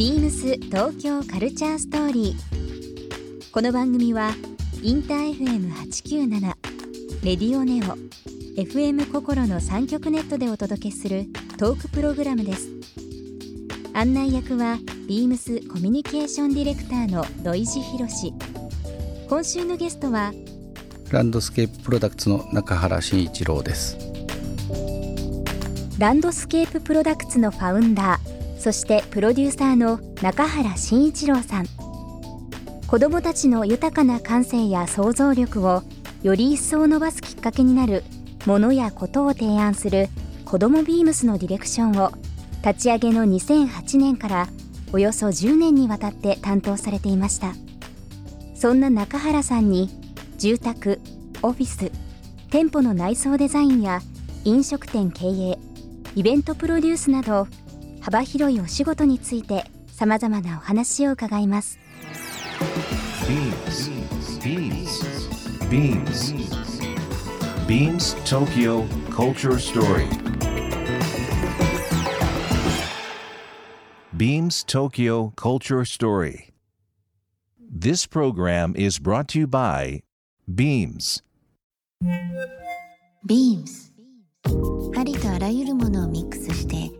ビームス東京カルチャーストーリー。この番組はインター FM897 レディオネオ FM 心の三極ネットでお届けするトークプログラムです。案内役はビームスコミュニケーションディレクターの土井博志。今週のゲストはランドスケーププロダクツの中原慎一郎ですランドスケーププロダクツのファウンダーそしてプロデューサーの中原慎一郎さん。子どもたちの豊かな感性や想像力をより一層伸ばすきっかけになるものやことを提案する子どもビームスのディレクションを立ち上げの2008年からおよそ10年にわたって担当されていました。そんな中原さんに住宅オフィス店舗の内装デザインや飲食店経営イベントプロデュースなど幅広いお仕事についてさまざまなお話を伺います BeamsBeamsBeamsTokyo Culture Story Beams Tokyo Culture Story This program is brought to you by Beams ビームスありとあらゆるものをミックスして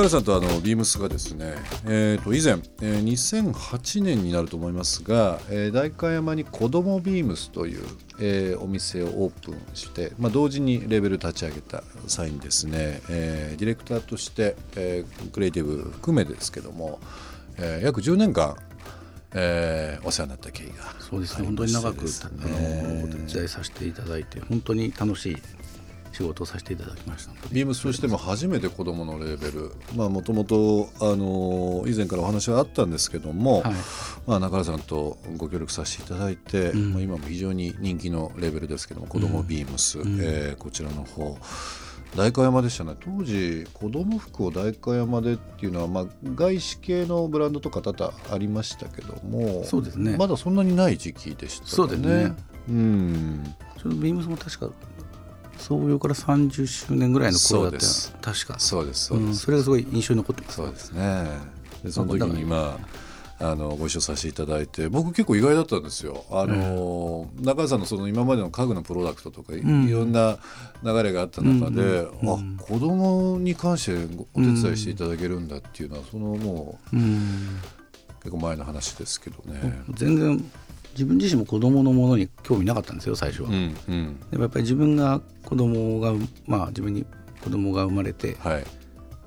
中原さんとあのビームスがですね、えー、と以前、えー2008年になると思いますが、えー代官山に子どもビームスという、えーお店をオープンして、まあ、同時にレベル立ち上げた際にですね、えーディレクターとして、えークリエイティブ含めですけども、えー約10年間、えーお世話になった経緯がそうですね。本当に長くあのお手伝いさせていただいて本当に楽しい仕事をさせていただきましたビームスとしても初めて子どものレーベル。まあもともとあの以前からお話はあったんですけども、はい。まあ、中原さんとご協力させていただいて、ん。まあ、今も非常に人気のレーベルですけども子どもビームス、えーこちらの方。代官山でしたね。当時子ども服を代官山でっていうのは、まあ、外資系のブランドとか多々ありましたけどもそうですね。まだそんなにない時期でしたよね。そうですね。うん。ちょうどビームスも確か創業から30周年ぐらいの頃だったよ。そう確か。そうですそうです、うんそれがすごい印象に残ってます。そうですね。でその時にまああのご一緒させていただいて僕結構意外だったんですよ。あの、中川さんのその今までの家具のプロダクトとかい,、ん。ろんな流れがあった中で、うん。うん。あ子供に関してごお手伝いしていただけるんだっていうのは、そのもうん。う結構前の話ですけどね。全然自分自身も子供のものに興味なかったんですよ最初は、うんうん。でもやっぱり自分が子供がまあ自分に子供が生まれてはい。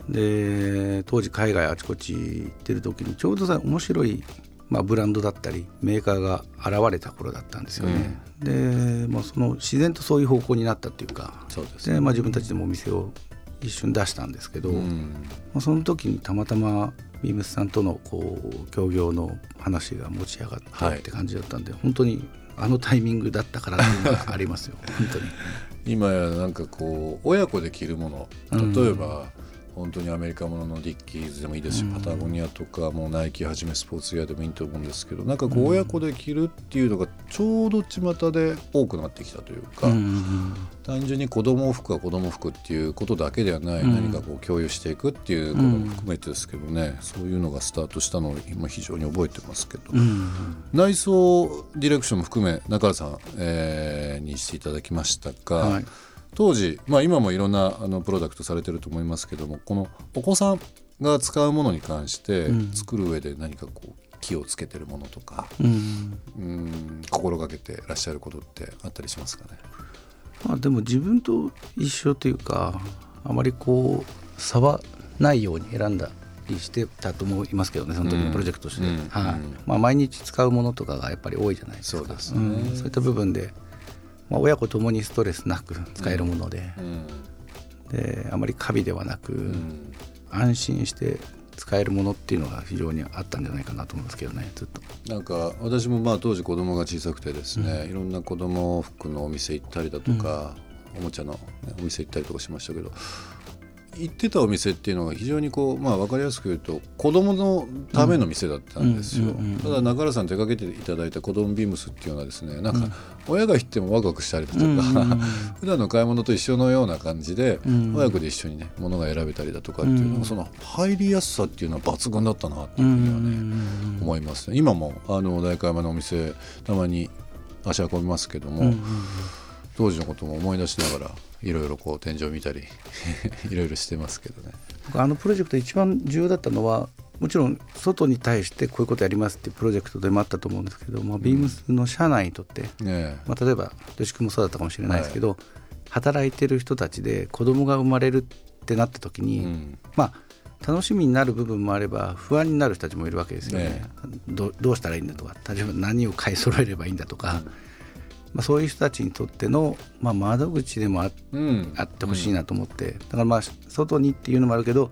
で当時海外あちこち行ってる時にちょうどさ面白い、まあ、ブランドだったりメーカーが現れた頃だったんですよね。で、まあ、その自然とそういう方向になったっていうかそうです。で、まあ、自分たちでもお店を一瞬出したんですけど、うん。まあ、その時にたまたまビームスさんとのこう協業の話が持ち上がってはいって感じだったんで、本当にあのタイミングだったからっていうのがありますよ本当に。今やなんかこう親子で着るもの例えば、本当にアメリカもののディッキーズでもいいですし、パタゴニアとかもうナイキはじめスポーツウェアでもいいと思うんですけどなんかこう親子で着るっていうのがちょうど巷で多くなってきたというか、うん単純に子供服は子供服っていうことだけではない、うん。何かこう共有していくっていうことも含めてですけどね、そういうのがスタートしたのを今非常に覚えてますけど、うん。内装ディレクションも含め中原さん、えーにしていただきましたが、はい当時、まあ、今もいろんなあのプロダクトされてると思いますけどもこのお子さんが使うものに関してうん。作る上で何かこう気をつけてるものとか、うん。うん、心がけてらっしゃることってあったりしますかね？まあ、でも自分と一緒というかあまりこう差はないように選んだりしてたと思いますけどねその時うん。のプロジェクトとして、うん。はい。うん。まあ、毎日使うものとかがやっぱり多いじゃないですか。そうですね。ん。そういった部分で、まあ、親子ともにストレスなく使えるもので,、うん。であまりカビではなく、うん。安心して使えるものっていうのが非常にあったんじゃないかなと思いますけどねずっと。なんか私もまあ当時子供が小さくてですね、いろんな子供服のお店行ったりだとか、おもちゃの、ね、お店行ったりとかしましたけど行ってたお店っていうのが非常にこう、まあ、分かりやすく言うと子供のための店だったんですよ、ただ中原さん手掛けていただいた子供ビームスっていうのはですねなんか親が行ってもワクワクしたりだとか、うん 普段の買い物と一緒のような感じで、うん親子で一緒にね物が選べたりだとかっていうのが、うんその入りやすさっていうのは抜群だったなってういうふうにはね、ん思います。ね今もあの代官山のお店たまに足運びますけども、当時のことも思い出しながらいろいろこう天井見たり いろいろしてますけどね。僕あのプロジェクト一番重要だったのはもちろん外に対してこういうことやりますっていうプロジェクトでもあったと思うんですけども、ビームスの社内にとって、ねまあ、例えば吉君もそうだったかもしれないですけど、働いてる人たちで子供が生まれるってなった時えに、うん。まあ楽しみになる部分もあれば不安になる人たちもいるわけですよね。ねどどうしたらいいんだとか例えば何を買い揃えればいいんだとか、まあ、そういう人たちにとっての、まあ、窓口でもあうん。あってほしいなと思って、だからまあ外にっていうのもあるけど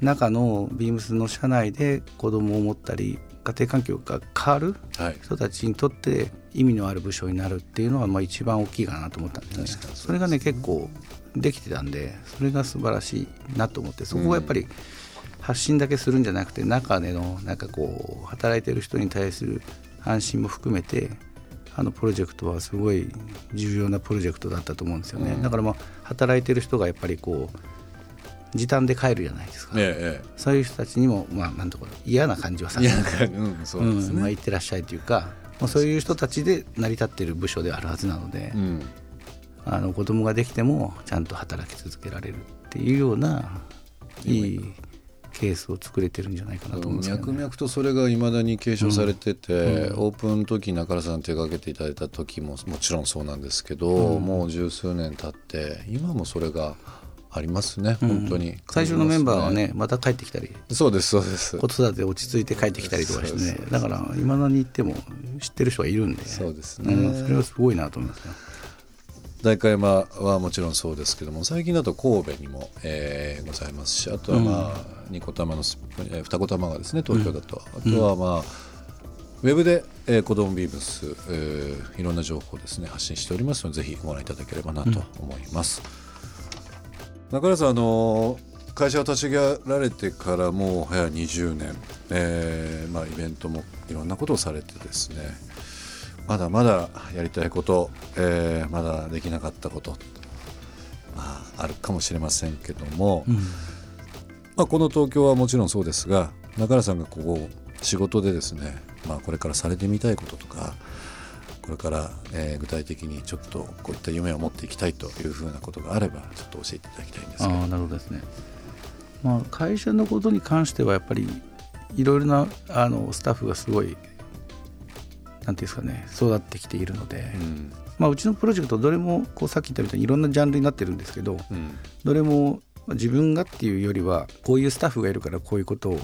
中のビームスの社内で子供を持ったり家庭環境が変わるはい。人たちにとって意味のある部署になるっていうのはまあ一番大きいかなと思ったんで。すねそうですね。それがね結構できてたんでそれが素晴らしいなと思って。そこがやっぱり発信だけするんじゃなくて中でのなんかこう働いてる人に対する安心も含めてあのプロジェクトはすごい重要なプロジェクトだったと思うんですよね、うん。だからまあ働いてる人がやっぱりこう時短で帰るじゃないですか、ええそういう人たちにもまあなんとか嫌な感じはさせないやうんそうですうんまあ、ね。行ってらっしゃいというか、まあ、そういう人たちで成り立っている部署であるはずなので、うん。あの子供ができてもちゃんと働き続けられるっていうようないいケースを作れてるんじゃないかなと思うんですけど、ね、脈々とそれがいまだに継承されてて、オープンの時中原さん手掛けていただいた時ももちろんそうなんですけど、もう十数年経って今もそれがありますね、本当に。最初のメンバーはねまた帰ってきたり。そうですそうです。子育てで落ち着いて帰ってきたりとかしてね。だからいまだに行っても知ってる人がいるんで。そうですね。うん、それはすごいなと思いますね。代官山はもちろんそうですけども最近だと神戸にも、えーございますしあとはまあ、二子玉のスえー二子玉がですね東京だと、あとはまあ、ウェブで、えー、子どもビームス、えーいろんな情報をですね発信しておりますのでぜひご覧いただければなと思います。中原さんあの会社を立ち上げられてからもう早20年、えーまあ、イベントもいろんなことをされてですねまだまだやりたいこと、えーまだできなかったこと、まあ、あるかもしれませんけども、まあ、この東京はもちろんそうですが中原さんがここ仕事でですね、まあ、これからされてみたいこととかこれから、えー具体的にちょっとこういった夢を持っていきたいというふうなことがあればちょっと教えていただきたいんですけどああなるほどですね。まあ、会社のことに関してはやっぱりいろいろなあのスタッフがすごいなんていうんですかね育ってきているので、うん。まあ、うちのプロジェクトどれもこうさっき言ったみたいにいろんなジャンルになってるんですけどうん。どれも自分がっていうよりはこういうスタッフがいるからこういうことを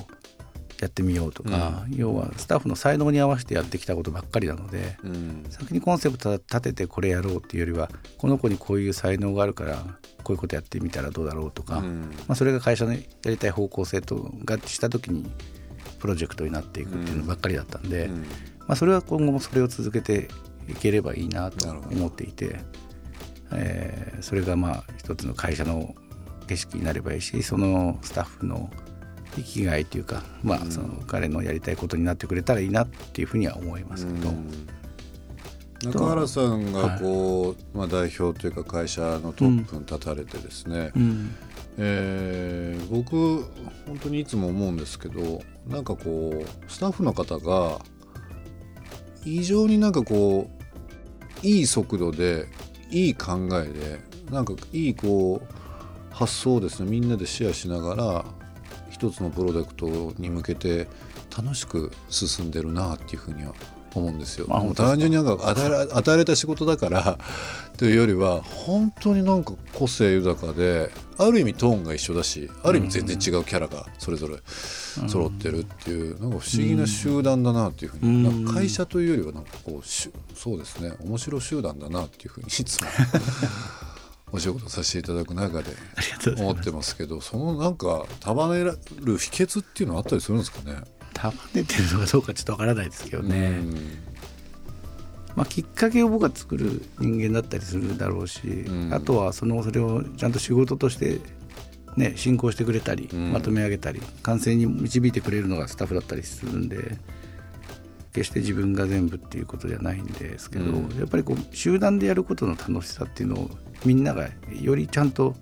やってみようとか、要はスタッフの才能に合わせてやってきたことばっかりなので、うん。先にコンセプト立ててこれやろうっていうよりはこの子にこういう才能があるからこういうことやってみたらどうだろうとか、うん。まあ、それが会社のやりたい方向性と合致した時にプロジェクトになっていくっていうのばっかりだったんで、うんまあ、それは今後もそれを続けていければいいなと思っていて、えーそれがまあ一つの会社の景色になればいいしそのスタッフの生きがいというか、まあ、その彼のやりたいことになってくれたらいいなっていうふうには思いますけど、中原さんがこう、まあ、代表というか会社のトップに立たれてですね、うん。えー僕本当にいつも思うんですけどなんかこうスタッフの方が異常になんかこういい速度でいい考えでなんかいいこう発想をですね。みんなでシェアしながら一つのプロダクトに向けて楽しく進んでるなっていうふうには思うんですよ。もうあ本当ですか単純になんか与えら与えられた仕事だからというよりは本当になんか個性豊かである意味トーンが一緒だしある意味全然違うキャラがそれぞれ揃ってるっていうなんか不思議な集団だなっていうふうにうん会社というよりはなんかこうしそうですね面白集団だなっていうふうにいつも お仕事させていただく中で思ってますけどそのなんか束ねる秘訣っていうのはあったりするんですかね？束ねてるのかどうかちょっとわからないですけどね、うん。まあ、きっかけを僕は作る人間だったりするだろうし、ん。あとはそのそれをちゃんと仕事としてね、進行してくれたり、ん。まとめ上げたり完成に導いてくれるのがスタッフだったりするんで決して自分が全部っていうことじゃないんですけど、うん。やっぱりこう集団でやることの楽しさっていうのをみんながよりちゃんと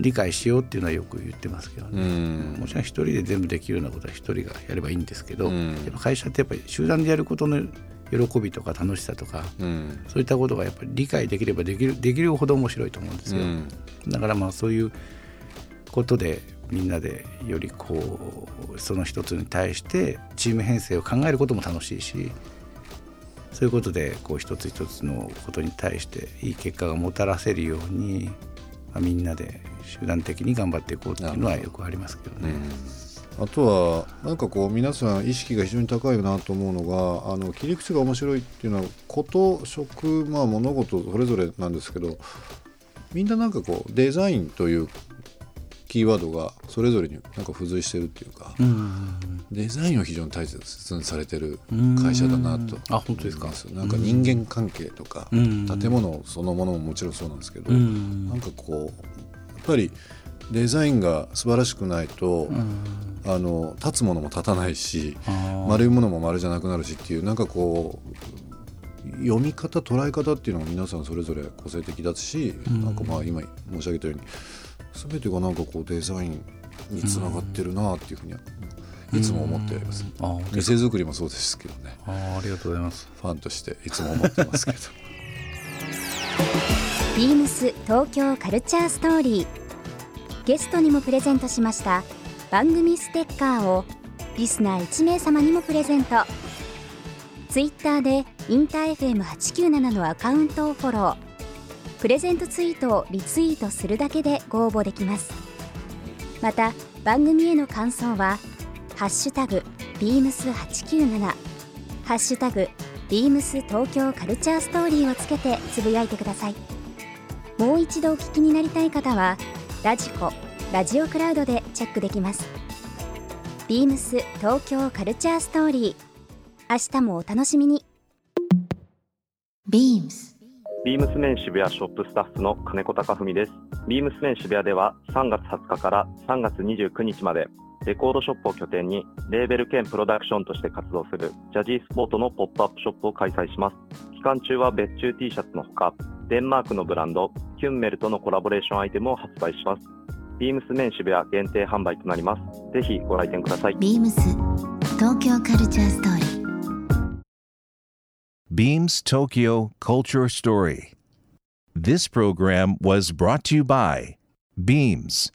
理解しようっていうのはよく言ってますけどうね。んもちろん一人で全部できるようなことは一人がやればいいんですけど、うんやっぱ会社ってやっぱり集団でやることの喜びとか楽しさとかうんそういったことがやっぱり理解できればできるできるほど面白いと思うんですよ。うんだからまあそういうことでみんなでよりこうその一つに対してチーム編成を考えることも楽しいしそういうことでこう一つ一つのことに対していい結果がもたらせるように、まあ、みんなで集団的に頑張っていこうっていうのはよくありますけどね。あとはなんかこう皆さん意識が非常に高いなと思うのがあの切り口が面白いっていうのはこと職、まあ、物事それぞれなんですけどみんななんかこうデザインというキーワードがそれぞれになんか付随してるっていうか、うん。デザインを非常に大切にされてる会社だなとあ本当ですか。なんか人間関係とか、うん。建物そのものももちろんそうなんですけど、うん。なんかこうぱりデザインが素晴らしくないと、あの立つものも立たないし丸いものも丸じゃなくなるしっていうなんかこう読み方捉え方っていうのが皆さんそれぞれ個性的だし、なんかまあ今申し上げたように全てがなんかこうデザインにつながってるなっていうふうにはいつも思っております。店作りもそうですけどね。あーありがとうございます。ファンとしていつも思ってますけど ビームス東京カルチャーストーリー。ゲストにもプレゼントしました番組ステッカーをリスナー1名様にもプレゼント。ツイッターでインター FM897 のアカウントをフォロー。プレゼントツイートをリツイートするだけでご応募できます。また番組への感想は「ハッシュタグビームス897」「ハッシュタグビームス東京カルチャーストーリー」をつけてつぶやいてください。もう一度お聞きになりたい方はラジコラジオクラウドでチェックできますビームス東京カルチャーストーリー明日もお楽しみに Beams ビームスメン渋谷ショップスタッフの金子隆文です。ビームスメン渋谷では3月20日から3月29日までレコードショップを拠点にレーベル兼プロダクションとして活動するジャジースポートのポップアップショップを開催します。期間中は別注 T シャツのほか、デンマークのブランドキュンメルとのコラボレーションアイテムを発売します。ビームスメン渋谷限定販売となります。ぜひご来店ください。Beams 東京カルチャーストーリー Beams Tokyo Culture Story. This program was brought to you by Beams.